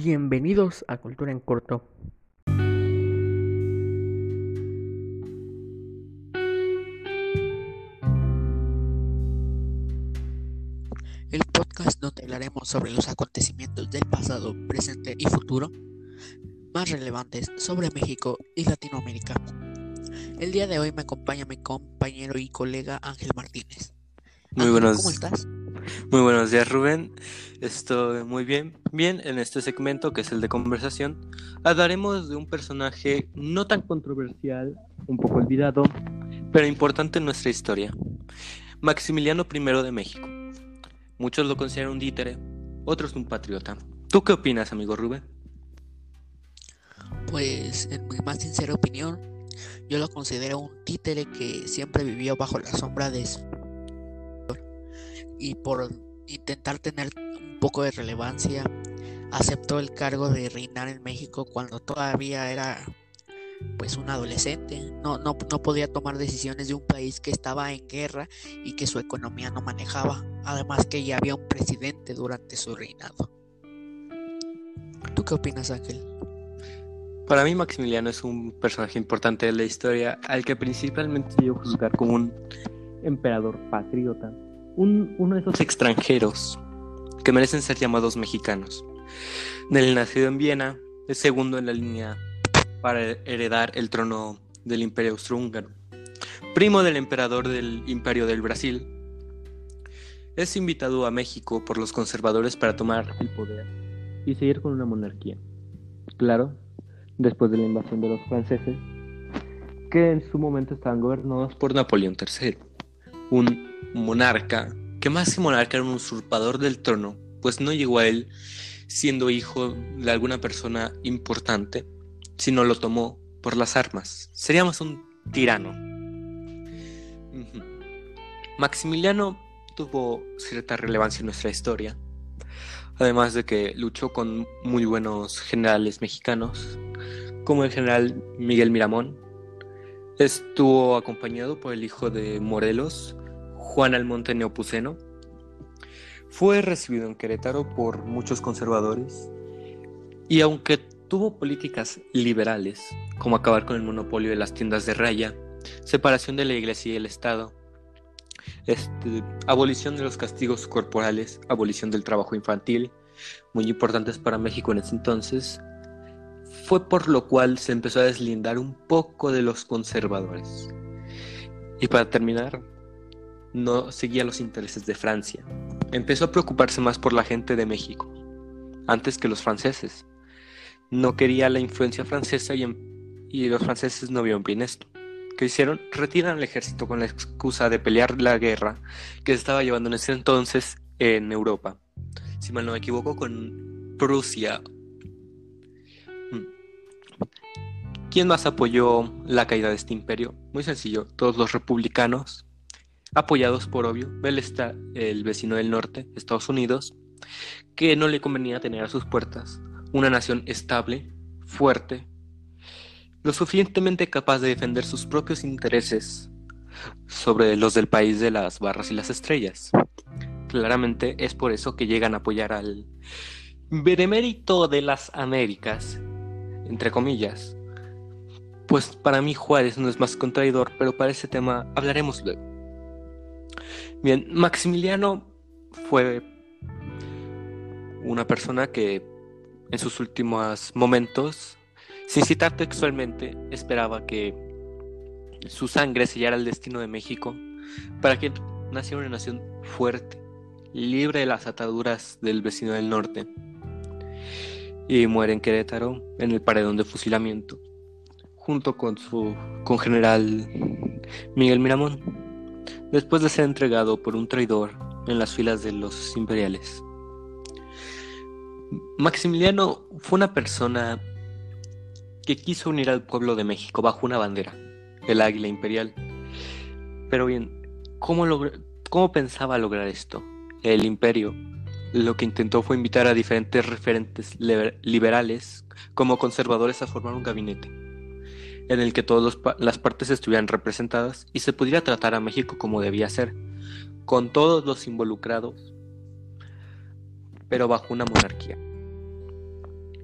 Bienvenidos a Cultura en Corto. El podcast donde hablaremos sobre los acontecimientos del pasado, presente y futuro más relevantes sobre México y Latinoamérica. El día de hoy me acompaña mi compañero y colega Ángel Martínez. Muy Ángel, buenos, ¿Cómo estás? Muy buenos días, Rubén. Estoy muy bien. Bien, en este segmento, que es el de conversación, hablaremos de un personaje no tan controversial, un poco olvidado, pero importante en nuestra historia. Maximiliano I de México. Muchos lo consideran un títere, otros un patriota. ¿Tú qué opinas, amigo Rubén? Pues en mi más sincera opinión, yo lo considero un títere que siempre vivió bajo la sombra de su y por intentar tener un poco de relevancia, aceptó el cargo de reinar en México cuando todavía era pues un adolescente, no, no, no podía tomar decisiones de un país que estaba en guerra y que su economía no manejaba, además que ya había un presidente durante su reinado. ¿Tú qué opinas, Ángel? Para mí, Maximiliano es un personaje importante de la historia al que principalmente yo juzgar como un emperador patriota, un, uno de esos extranjeros que merecen ser llamados mexicanos. Él nacido en Viena, es segundo en la línea para heredar el trono del Imperio Austrohúngaro, primo del emperador del Imperio del Brasil. Es invitado a México por los conservadores para tomar el poder y seguir con una monarquía. Claro, después de la invasión de los franceses, que en su momento estaban gobernados por Napoleón III, un monarca que más que monarca era un usurpador del trono, pues no llegó a él siendo hijo de alguna persona importante, sino lo tomó por las armas. Seríamos un tirano. Maximiliano tuvo cierta relevancia en nuestra historia, además de que luchó con muy buenos generales mexicanos, como el general Miguel Miramón. Estuvo acompañado por el hijo de Morelos, Juan Almonte Neopuceno. Fue recibido en Querétaro por muchos conservadores y aunque tuvo políticas liberales, como acabar con el monopolio de las tiendas de raya, separación de la iglesia y el Estado, este, abolición de los castigos corporales, abolición del trabajo infantil, muy importantes para México en ese entonces, fue por lo cual se empezó a deslindar un poco de los conservadores. Y para terminar, no seguía los intereses de Francia. Empezó a preocuparse más por la gente de México, antes que los franceses. No quería la influencia francesa y, en- y los franceses no vieron bien esto. ¿Qué hicieron? Retiran al ejército con la excusa de pelear la guerra que se estaba llevando en ese entonces en Europa. Si mal no me equivoco, con Prusia. Mm. ¿Quién más apoyó la caída de este imperio? Muy sencillo, todos los republicanos, apoyados por obvio, el, esta- el vecino del norte, Estados Unidos, que no le convenía tener a sus puertas una nación estable, fuerte, lo suficientemente capaz de defender sus propios intereses sobre los del país de las barras y las estrellas. Claramente es por eso que llegan a apoyar al benemérito de las Américas, entre comillas. Pues para mí Juárez no es más contradictor, pero para ese tema hablaremos luego. Bien, Maximiliano fue una persona que en sus últimos momentos, sin citar textualmente, esperaba que su sangre sellara el destino de México para que naciera una nación fuerte, libre de las ataduras del vecino del norte. Y muere en Querétaro, en el paredón de fusilamiento, junto con su con general Miguel Miramón, después de ser entregado por un traidor en las filas de los imperiales. Maximiliano fue una persona que quiso unir al pueblo de México bajo una bandera, el águila imperial. Pero bien, ¿cómo, cómo pensaba lograr esto? El imperio lo que intentó fue invitar a diferentes referentes liber- liberales como conservadores a formar un gabinete en el que todas las partes estuvieran representadas y se pudiera tratar a México como debía ser, con todos los involucrados, pero bajo una monarquía.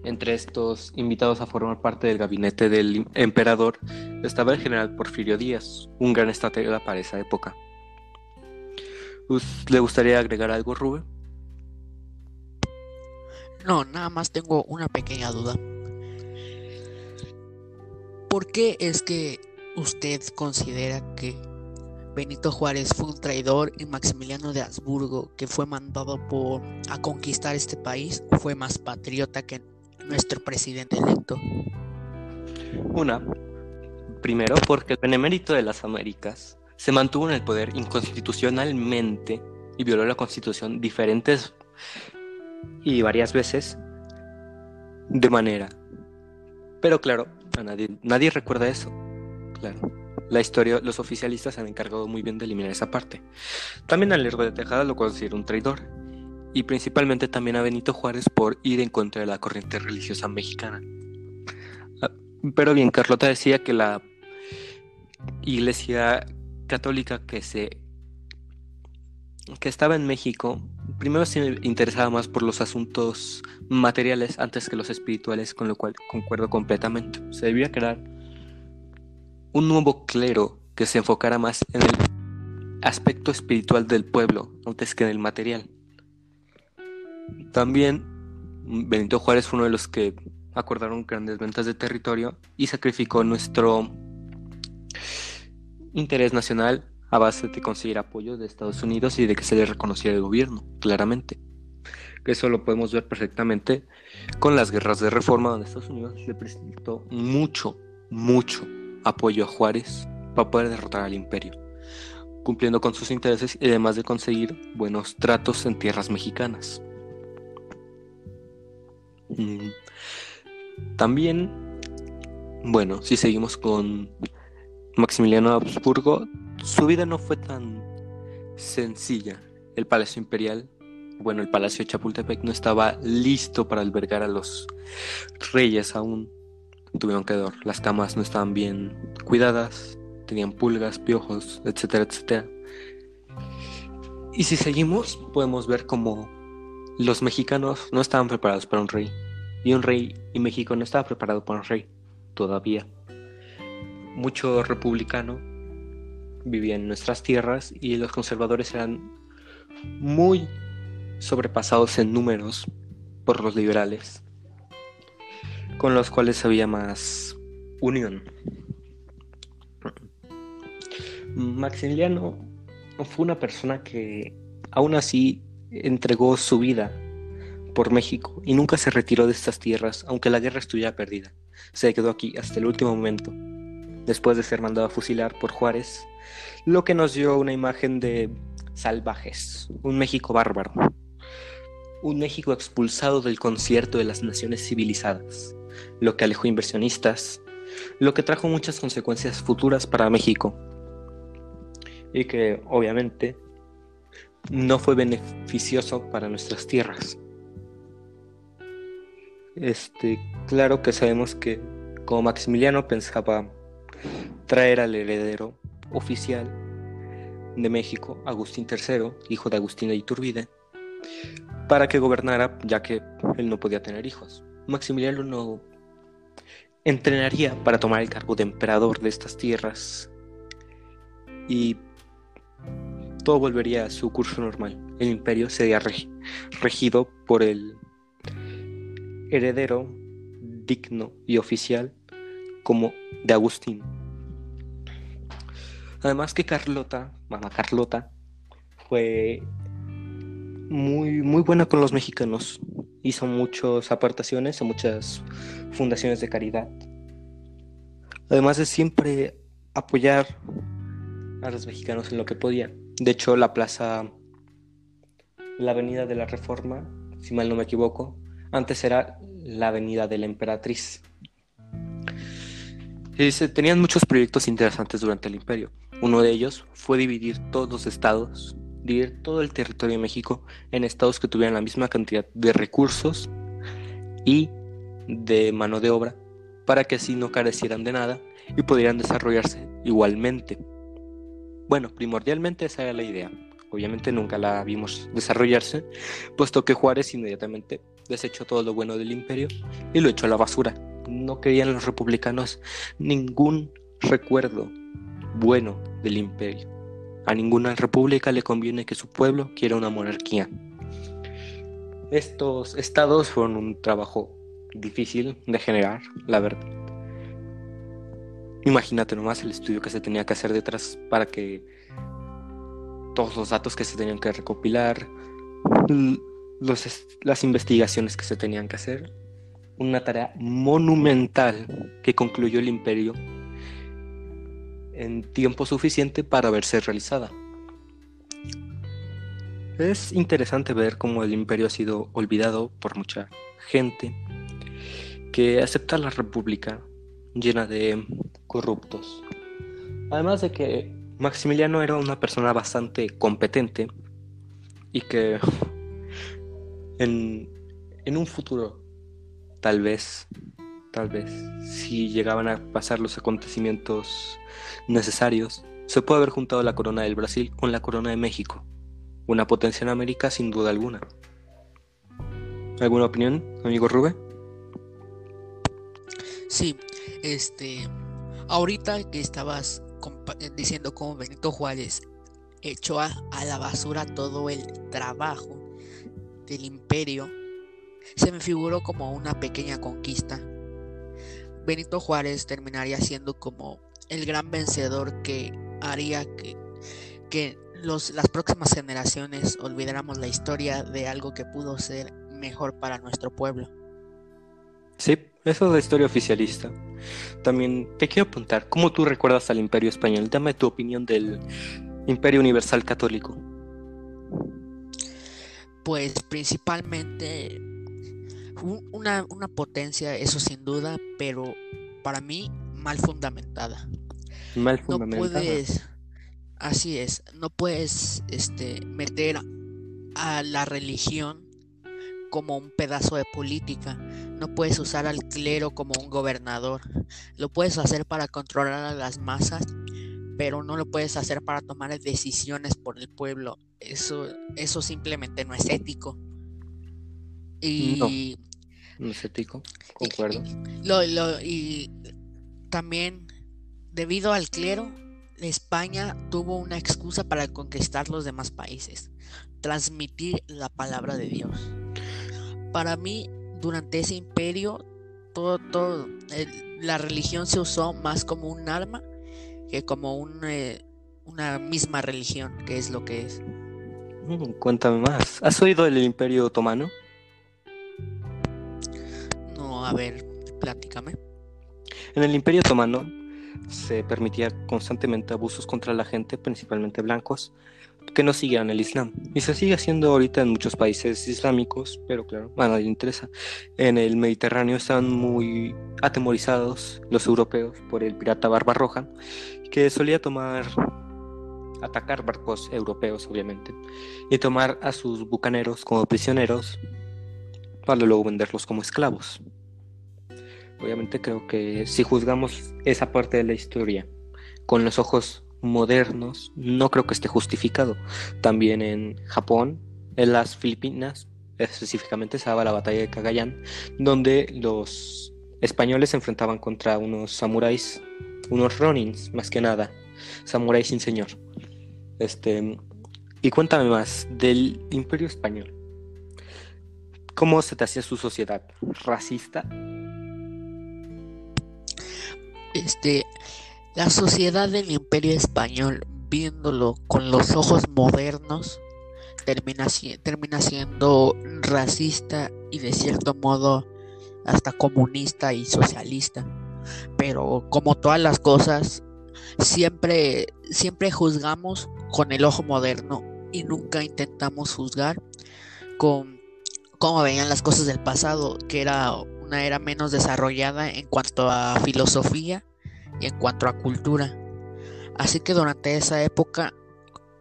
Entre estos invitados a formar parte del gabinete del emperador estaba el general Porfirio Díaz, un gran estratega para esa época. ¿Le gustaría agregar algo, Rubén? No, nada más tengo una pequeña duda. ¿Por qué es que usted considera que Benito Juárez fue un traidor y Maximiliano de Habsburgo, que fue mandado por, a conquistar este país, fue más patriota que nuestro presidente electo? Una, primero porque el benemérito de las Américas se mantuvo en el poder inconstitucionalmente y violó la constitución diferentes y varias veces de manera. Pero claro, nadie, nadie recuerda eso. Claro. La historia, los oficialistas se han encargado muy bien de eliminar esa parte. También a Lerdo de Tejada lo considera un traidor, y principalmente también a Benito Juárez por ir en contra de la corriente religiosa mexicana. Ah, pero bien, Carlota decía que la iglesia católica que se que estaba en México, primero se interesaba más por los asuntos materiales antes que los espirituales, con lo cual concuerdo completamente. Se debía crear un nuevo clero que se enfocara más en el aspecto espiritual del pueblo antes que en el material. También Benito Juárez fue uno de los que acordaron grandes ventas de territorio y sacrificó nuestro interés nacional a base de conseguir apoyo de Estados Unidos y de que se le reconociera el gobierno, claramente. Eso lo podemos ver perfectamente con las guerras de reforma, donde Estados Unidos le presentó mucho, mucho apoyo a Juárez para poder derrotar al imperio, cumpliendo con sus intereses y además de conseguir buenos tratos en tierras mexicanas. Mm. También, bueno, si seguimos con Maximiliano Habsburgo, su vida no fue tan sencilla. El Palacio Imperial, bueno, el Palacio de Chapultepec no estaba listo para albergar a los reyes aún tuvieron que dormir. Las camas no estaban bien cuidadas, tenían pulgas, piojos, etcétera, etcétera. Y si seguimos, podemos ver como los mexicanos no estaban preparados para un rey. Y un rey y México no estaba preparado para un rey todavía. Mucho republicano vivía en nuestras tierras y los conservadores eran muy sobrepasados en números por los liberales con los cuales había más unión. Maximiliano fue una persona que aún así entregó su vida por México y nunca se retiró de estas tierras, aunque la guerra estuviera perdida. Se quedó aquí hasta el último momento, después de ser mandado a fusilar por Juárez, lo que nos dio una imagen de salvajes, un México bárbaro, un México expulsado del concierto de las naciones civilizadas lo que alejó inversionistas, lo que trajo muchas consecuencias futuras para México y que obviamente no fue beneficioso para nuestras tierras. Este, claro que sabemos que como Maximiliano pensaba traer al heredero oficial de México, Agustín III, hijo de Agustín de Iturbide, para que gobernara, ya que él no podía tener hijos. Maximiliano no entrenaría para tomar el cargo de emperador de estas tierras y todo volvería a su curso normal. El imperio sería regido por el heredero digno y oficial como de Agustín. Además que Carlota, mamá Carlota, fue muy, muy buena con los mexicanos hizo muchas aportaciones a muchas fundaciones de caridad. Además de siempre apoyar a los mexicanos en lo que podía. De hecho, la plaza, la Avenida de la Reforma, si mal no me equivoco, antes era la Avenida de la Emperatriz. Y se tenían muchos proyectos interesantes durante el imperio. Uno de ellos fue dividir todos los estados dividir todo el territorio de México en estados que tuvieran la misma cantidad de recursos y de mano de obra para que así no carecieran de nada y pudieran desarrollarse igualmente. Bueno, primordialmente esa era la idea. obviamente nunca la vimos desarrollarse, puesto que Juárez inmediatamente desechó todo lo bueno del imperio y lo echó a la basura. No querían los republicanos ningún recuerdo bueno del imperio. A ninguna república le conviene que su pueblo quiera una monarquía. Estos estados fueron un trabajo difícil de generar, la verdad. Imagínate nomás el estudio que se tenía que hacer detrás para que todos los datos que se tenían que recopilar, las investigaciones que se tenían que hacer. Una tarea monumental que concluyó el imperio en tiempo suficiente para verse realizada. Es interesante ver cómo el imperio ha sido olvidado por mucha gente que acepta la república llena de corruptos. Además de que Maximiliano era una persona bastante competente y que en, en un futuro, tal vez, tal vez, si llegaban a pasar los acontecimientos necesarios, se puede haber juntado la corona del Brasil con la corona de México, una potencia en América sin duda alguna. ¿Alguna opinión, amigo Rubén? Sí, este, ahorita que estabas diciendo cómo Benito Juárez echó a, a la basura todo el trabajo del imperio, se me figuró como una pequeña conquista. Benito Juárez terminaría siendo como el gran vencedor que haría que, que los, las próximas generaciones olvidáramos la historia de algo que pudo ser mejor para nuestro pueblo. Sí, eso es la historia oficialista. También te quiero apuntar, ¿cómo tú recuerdas al Imperio Español? Dame tu opinión del Imperio Universal Católico. Pues principalmente una, una potencia, eso sin duda, pero para mí mal fundamentada. Mal fundamentada. No puedes, así es, no puedes este, meter a la religión como un pedazo de política. No puedes usar al clero como un gobernador. Lo puedes hacer para controlar a las masas, pero no lo puedes hacer para tomar decisiones por el pueblo. Eso, eso simplemente no es ético. Y no, es ético, concuerdo. y también, debido al clero, España tuvo una excusa para conquistar los demás países, transmitir la palabra de Dios. Para mí, durante ese imperio, todo, todo, la religión se usó más como un arma que como un, eh, una misma religión, que es lo que es. Cuéntame más. ¿Has oído del Imperio Otomano? A ver, platícame. En el Imperio Otomano se permitía constantemente abusos contra la gente, principalmente blancos, que no siguieran el Islam. Y se sigue haciendo ahorita en muchos países islámicos, pero claro, a nadie le interesa. En el Mediterráneo están muy atemorizados los europeos por el pirata Barbarroja, que solía tomar, atacar barcos europeos, obviamente, y tomar a sus bucaneros como prisioneros para luego venderlos como esclavos. Obviamente creo que si juzgamos esa parte de la historia con los ojos modernos, no creo que esté justificado. También en Japón, en las Filipinas, específicamente se la batalla de Cagayán, donde los españoles se enfrentaban contra unos samuráis, unos ronins más que nada, samuráis sin señor. Este, y cuéntame más del Imperio Español. ¿Cómo se te hacía su sociedad? ¿Racista? Este, la sociedad del Imperio Español, viéndolo con los ojos modernos, termina, siendo racista y de cierto modo hasta comunista y socialista. Pero como todas las cosas, siempre, siempre juzgamos con el ojo moderno y nunca intentamos juzgar con cómo veían las cosas del pasado, que era una era menos desarrollada en cuanto a filosofía y en cuanto a cultura. Así que durante esa época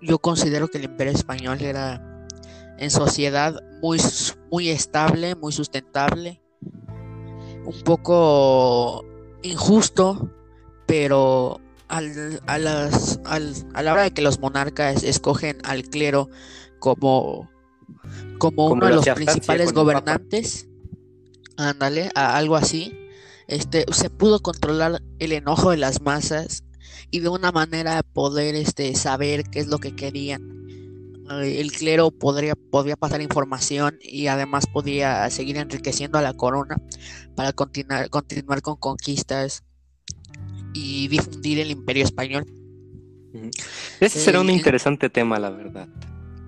yo considero que el imperio español era en sociedad muy, muy estable, muy sustentable, un poco injusto, pero al, a, las, al, a la hora de que los monarcas escogen al clero como, como, uno de los principales gobernantes, ándale, a algo así, este, se pudo controlar el enojo de las masas y de una manera poder este, saber qué es lo que querían. Eh, el clero podría, podría pasar información y además podía seguir enriqueciendo a la corona para continuar, continuar con conquistas y difundir el imperio español. Ese será un eh, interesante tema, la verdad.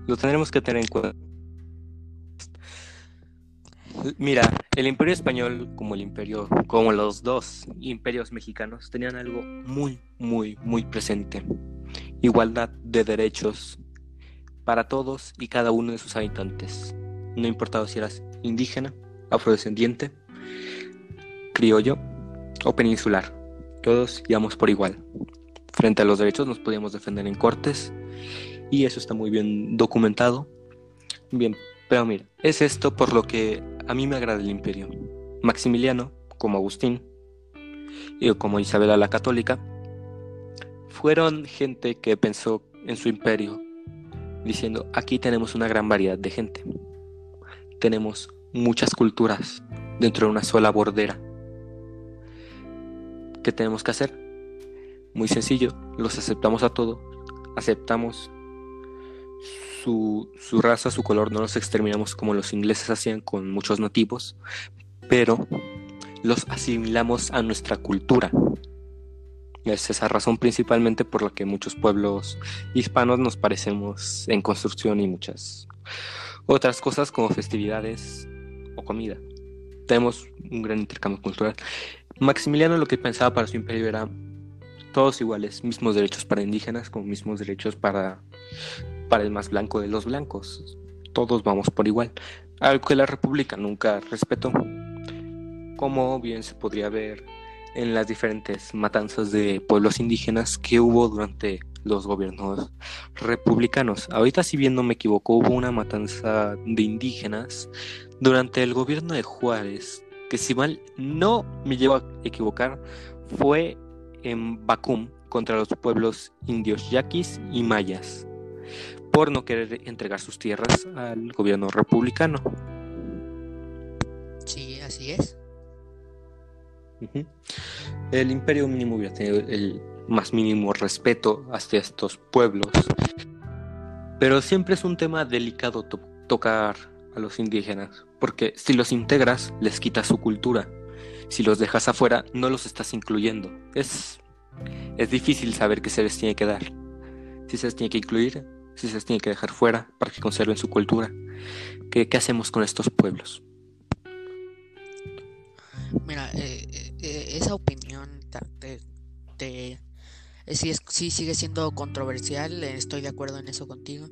Lo tendremos que tener en cuenta. Mira, el imperio español como el imperio, como los dos imperios mexicanos, tenían algo muy, muy, muy presente. Igualdad de derechos para todos y cada uno de sus habitantes. No importaba si eras indígena, afrodescendiente, criollo o peninsular. Todos íbamos por igual. Frente a los derechos nos podíamos defender en cortes y eso está muy bien documentado. Bien, pero mira, es esto por lo que a mí me agrada el imperio. Maximiliano, como Agustín, y como Isabela la Católica, fueron gente que pensó en su imperio, diciendo, aquí tenemos una gran variedad de gente. Tenemos muchas culturas dentro de una sola bordera. ¿Qué tenemos que hacer? Muy sencillo, los aceptamos a todos, aceptamos su, raza, su color, no los exterminamos como los ingleses hacían con muchos nativos, pero los asimilamos a nuestra cultura. Es esa razón principalmente por la que muchos pueblos hispanos nos parecemos en construcción y muchas otras cosas como festividades o comida. Tenemos un gran intercambio cultural. Maximiliano lo que pensaba para su imperio era todos iguales, mismos derechos para indígenas como mismos derechos para para el más blanco de los blancos. Todos vamos por igual. Algo que la República nunca respetó. Como bien se podría ver en las diferentes matanzas de pueblos indígenas que hubo durante los gobiernos republicanos. Ahorita, si bien no me equivoco, hubo una matanza de indígenas durante el gobierno de Juárez, que si mal no me llevo a equivocar, fue en Bacum contra los pueblos indios yaquis y mayas por no querer entregar sus tierras al gobierno republicano. Sí, así es. El imperio mínimo hubiera tenido el más mínimo respeto hacia estos pueblos, pero siempre es un tema delicado tocar a los indígenas, porque si los integras les quitas su cultura, si los dejas afuera no los estás incluyendo. Es, es difícil saber qué se les tiene que dar. Si se les tiene que incluir, si se tiene que dejar fuera para que conserven su cultura. ¿Qué, qué hacemos con estos pueblos? Mira, eh, eh, eh, esa opinión te, te, sí, es, sí sigue siendo controversial, estoy de acuerdo en eso contigo,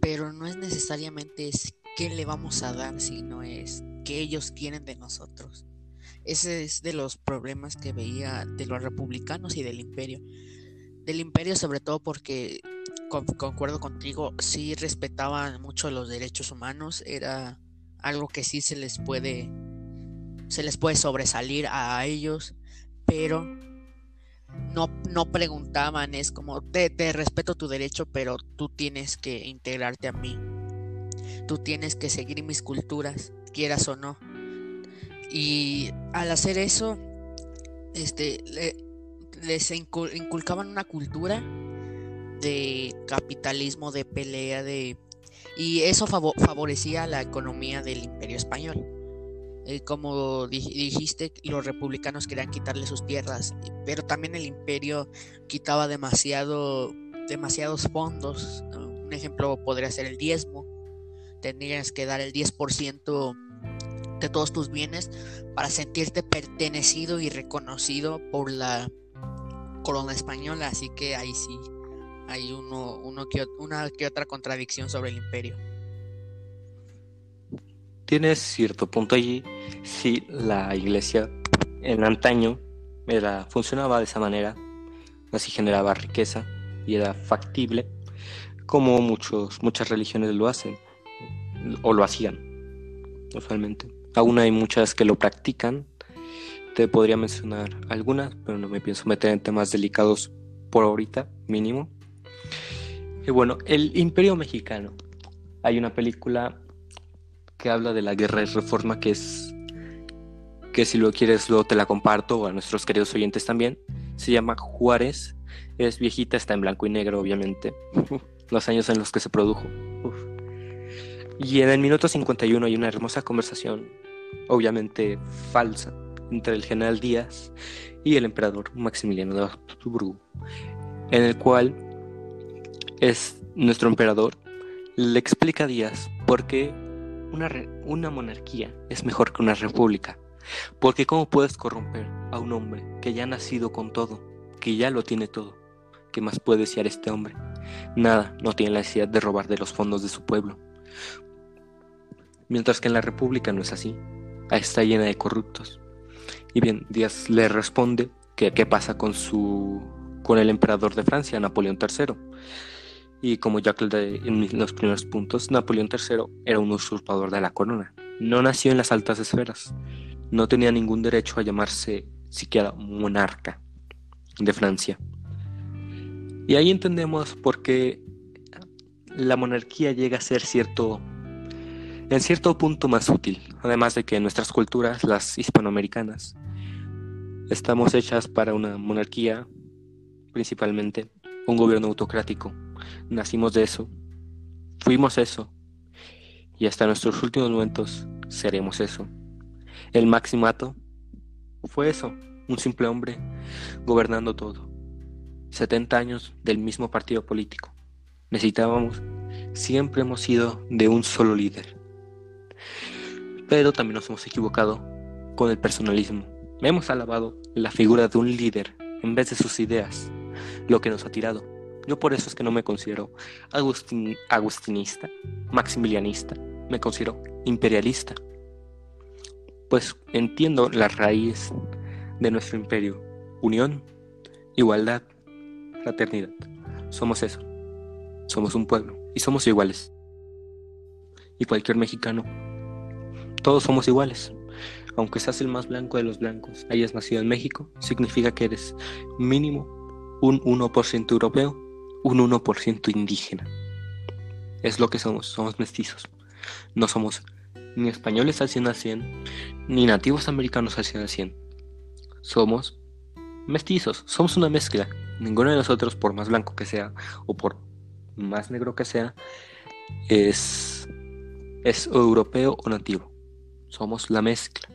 pero no es necesariamente es qué le vamos a dar, sino es qué ellos quieren de nosotros. Ese es de los problemas que veía de los republicanos y del imperio. Del imperio sobre todo porque concuerdo contigo, sí respetaban mucho los derechos humanos, era algo que sí se les puede se les puede sobresalir a ellos, pero no, no preguntaban, es como te, te respeto tu derecho, pero tú tienes que integrarte a mí. Tú tienes que seguir mis culturas, quieras o no. Y al hacer eso, este les inculcaban una cultura de capitalismo, de pelea, de... Y eso favorecía la economía del imperio español. Eh, como dijiste, los republicanos querían quitarle sus tierras, pero también el imperio quitaba demasiado, demasiados fondos. Un ejemplo podría ser el diezmo. Tendrías que dar el 10% de todos tus bienes para sentirte pertenecido y reconocido por la corona española. Así que ahí sí hay uno, uno que, una que otra contradicción sobre el imperio. Tienes cierto punto allí. Si la iglesia en antaño era, funcionaba de esa manera, así generaba riqueza y era factible, como muchos, muchas religiones lo hacen o lo hacían usualmente. Aún hay muchas que lo practican. Te podría mencionar algunas, pero no me pienso meter en temas delicados por ahorita, mínimo. Y bueno, el Imperio Mexicano. Hay una película que habla de la guerra de reforma que es que si lo quieres luego te la comparto a nuestros queridos oyentes también. Se llama Juárez. Es viejita, está en blanco y negro, obviamente. los años en los que se produjo. Y en el minuto 51 hay una hermosa conversación, obviamente falsa, entre el general Díaz y el emperador Maximiliano de Habsburgo, en el cual es nuestro emperador le explica a Díaz por qué una, una monarquía es mejor que una república. Porque cómo puedes corromper a un hombre que ya ha nacido con todo, que ya lo tiene todo. ¿Qué más puede desear este hombre? Nada, no tiene la necesidad de robar de los fondos de su pueblo. Mientras que en la República no es así. Está llena de corruptos. Y bien, Díaz le responde que qué pasa con su con el emperador de Francia, Napoleón III. Y como ya aclaré en los primeros puntos, Napoleón III era un usurpador de la corona. No nació en las altas esferas. No tenía ningún derecho a llamarse siquiera monarca de Francia. Y ahí entendemos por qué la monarquía llega a ser cierto en cierto punto más útil, además de que nuestras culturas, las hispanoamericanas, estamos hechas para una monarquía, principalmente un gobierno autocrático. Nacimos de eso, fuimos eso, y hasta nuestros últimos momentos seremos eso. El maximato fue eso, un simple hombre gobernando todo. 70 años del mismo partido político. Necesitábamos, siempre hemos sido de un solo líder. Pero también nos hemos equivocado con el personalismo. Hemos alabado la figura de un líder en vez de sus ideas, lo que nos ha tirado. Yo por eso es que no me considero agustinista, maximilianista, me considero imperialista. Pues entiendo la raíz de nuestro imperio, unión, igualdad, fraternidad. Somos eso, somos un pueblo y somos iguales. Y cualquier mexicano, todos somos iguales. Aunque seas el más blanco de los blancos, hayas nacido en México, significa que eres mínimo un 1% europeo, un 1% indígena. Es lo que somos, somos mestizos. No somos ni españoles al 100 al 100, ni nativos americanos al 100 al 100. Somos mestizos, somos una mezcla. Ninguno de nosotros, por más blanco que sea o por más negro que sea, es, es europeo o nativo. Somos la mezcla.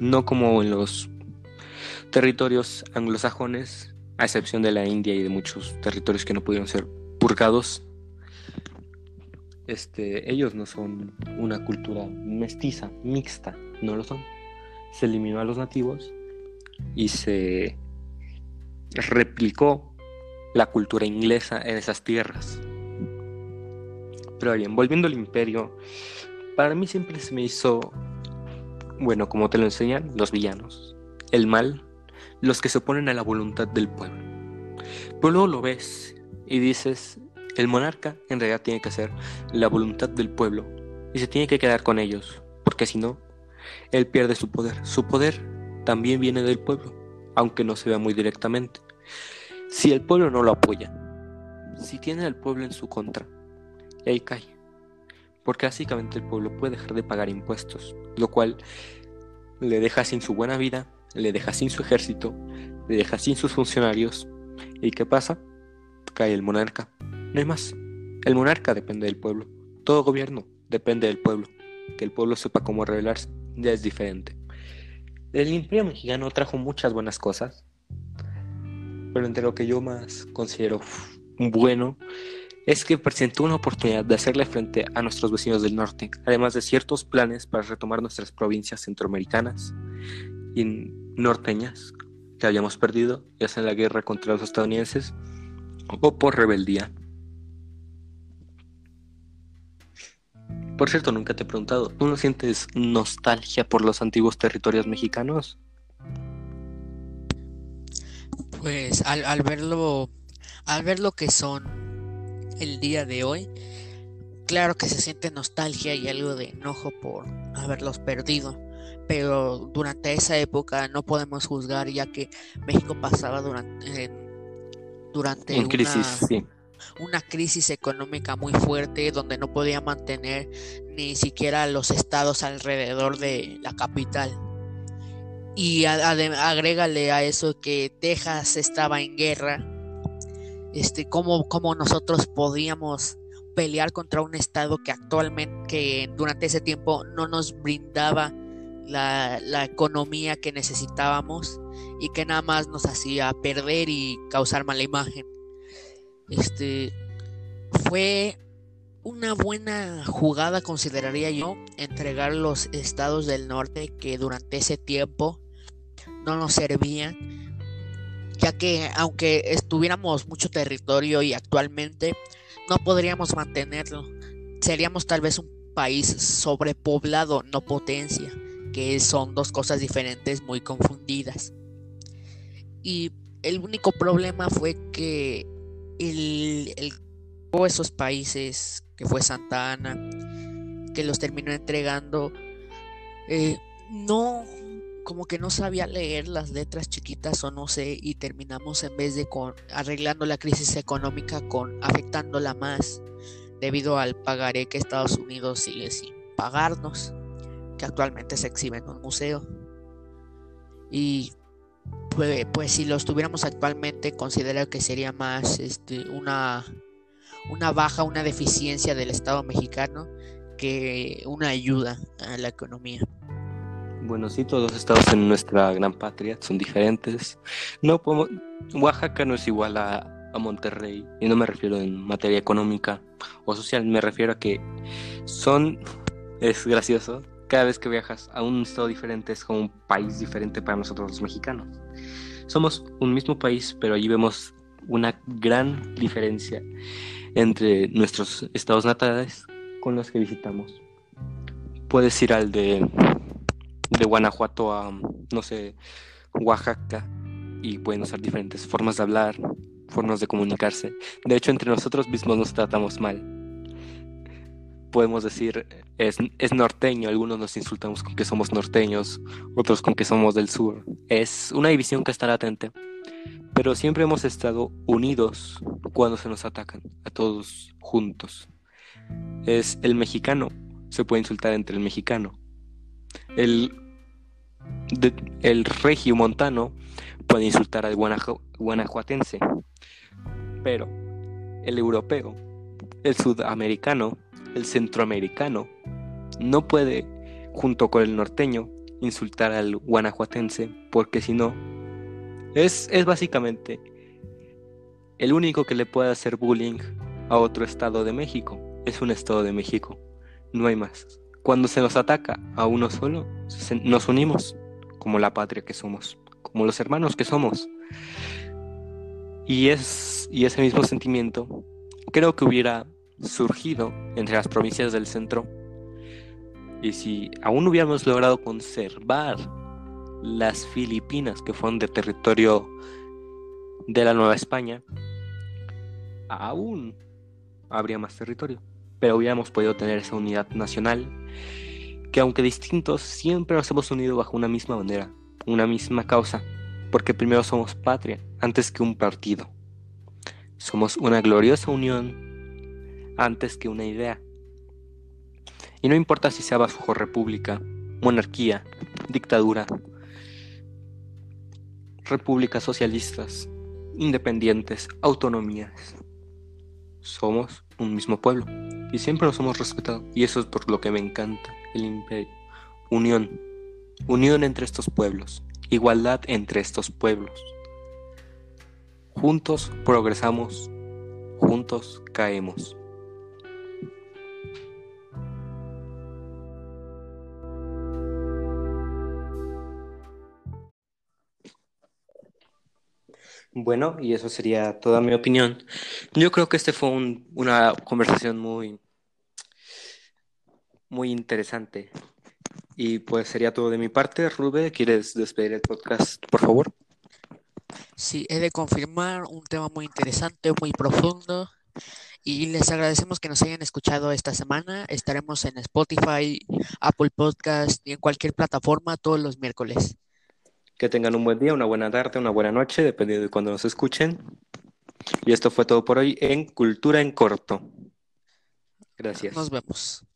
No como en los territorios anglosajones, a excepción de la India y de muchos territorios que no pudieron ser purgados. Este, ellos no son una cultura mestiza, mixta, no lo son. Se eliminó a los nativos y se replicó la cultura inglesa en esas tierras. Pero bien, volviendo al imperio, para mí siempre se me hizo, bueno, como te lo enseñan, los villanos, el mal, los que se oponen a la voluntad del pueblo. Pero luego lo ves y dices, el monarca en realidad tiene que hacer la voluntad del pueblo y se tiene que quedar con ellos, porque si no, él pierde su poder. Su poder también viene del pueblo, aunque no se vea muy directamente. Si el pueblo no lo apoya, si tiene al pueblo en su contra, él cae. Porque básicamente el pueblo puede dejar de pagar impuestos, lo cual le deja sin su buena vida, le deja sin su ejército, le deja sin sus funcionarios. ¿Y qué pasa? Cae el monarca. No hay más. El monarca depende del pueblo. Todo gobierno depende del pueblo. Que el pueblo sepa cómo rebelarse ya es diferente. El imperio mexicano trajo muchas buenas cosas, pero entre lo que yo más considero bueno es que presentó una oportunidad de hacerle frente a nuestros vecinos del norte, además de ciertos planes para retomar nuestras provincias centroamericanas y norteñas que habíamos perdido, ya sea en la guerra contra los estadounidenses o por rebeldía. Por cierto, nunca te he preguntado, ¿tú no sientes nostalgia por los antiguos territorios mexicanos? Pues al, al verlo, al ver lo que son el día de hoy, claro que se siente nostalgia y algo de enojo por haberlos perdido. Pero durante esa época no podemos juzgar ya que México pasaba durante durante En una, crisis, sí. una crisis económica muy fuerte donde no podía mantener ni siquiera los estados alrededor de la capital. Y a- ade- agrégale a eso que Texas estaba en guerra. Este, cómo, cómo nosotros podíamos pelear contra un estado que actualmente, que durante ese tiempo no nos brindaba la, economía que necesitábamos y que nada más nos hacía perder y causar mala imagen. Este fue una buena jugada, consideraría yo, entregar los estados del norte que durante ese tiempo no nos servían, ya que aunque estuviéramos mucho territorio y actualmente no podríamos mantenerlo, seríamos tal vez un país sobrepoblado, no potencia, son dos cosas diferentes muy confundidas. Y el único problema fue que el, el esos países que fue Santa Ana, que los terminó entregando, eh, no, como que no sabía leer las letras chiquitas o no sé, y terminamos en vez de con arreglando la crisis económica con afectándola más, debido al pagaré que Estados Unidos sigue sin pagarnos, que actualmente se exhibe en un museo. Y pues, pues si los tuviéramos actualmente, considero que sería más este, una una baja, una deficiencia del Estado mexicano que una ayuda a la economía. Bueno, sí, todos los estados en nuestra gran patria son diferentes. No podemos- Oaxaca no es igual a, a Monterrey, y no me refiero en materia económica o social, me refiero a que son, es gracioso, cada vez que viajas a un estado diferente es como un país diferente para nosotros los mexicanos. Somos un mismo país, pero allí vemos una gran diferencia entre nuestros estados natales con los que visitamos. Puedes ir al de de Guanajuato a, no sé, Oaxaca y pueden usar diferentes formas de hablar, formas de comunicarse. De hecho, entre nosotros mismos nos tratamos mal. Podemos decir, es, es norteño, algunos nos insultamos con que somos norteños, otros con que somos del sur. Es una división que está latente, pero siempre hemos estado unidos cuando se nos atacan, a todos juntos. Es el mexicano, se puede insultar entre el mexicano. El, de- el regio montano puede insultar al guanajuatense, pero el europeo, el sudamericano, el centroamericano, no puede, junto con el norteño, insultar al guanajuatense, porque si no, es, es básicamente el único que le puede hacer bullying a otro estado de México. Es un estado de México, no hay más. Cuando se nos ataca a uno solo, nos unimos como la patria que somos, como los hermanos que somos. Y, es, y ese mismo sentimiento creo que hubiera surgido entre las provincias del centro. Y si aún hubiéramos logrado conservar las Filipinas, que fueron de territorio de la Nueva España, aún habría más territorio. Pero hubiéramos podido tener esa unidad nacional que aunque distintos, siempre nos hemos unido bajo una misma bandera, una misma causa, porque primero somos patria antes que un partido. Somos una gloriosa unión antes que una idea. Y no importa si sea bajo república, monarquía, dictadura, repúblicas socialistas, independientes, autonomías. Somos un mismo pueblo y siempre nos hemos respetado. Y eso es por lo que me encanta el imperio. Unión. Unión entre estos pueblos. Igualdad entre estos pueblos. Juntos progresamos. Juntos caemos. Bueno, y eso sería toda mi opinión. Yo creo que este fue un- una conversación muy, muy interesante. Y pues sería todo de mi parte. Rube, ¿quieres despedir el podcast, por favor? Sí, he de confirmar un tema muy interesante, muy profundo. Y les agradecemos que nos hayan escuchado esta semana. Estaremos en Spotify, Apple Podcast y en cualquier plataforma todos los miércoles. Que tengan un buen día, una buena tarde, una buena noche, dependiendo de cuando nos escuchen. Y esto fue todo por hoy en Cultura en Corto. Gracias. Nos vemos.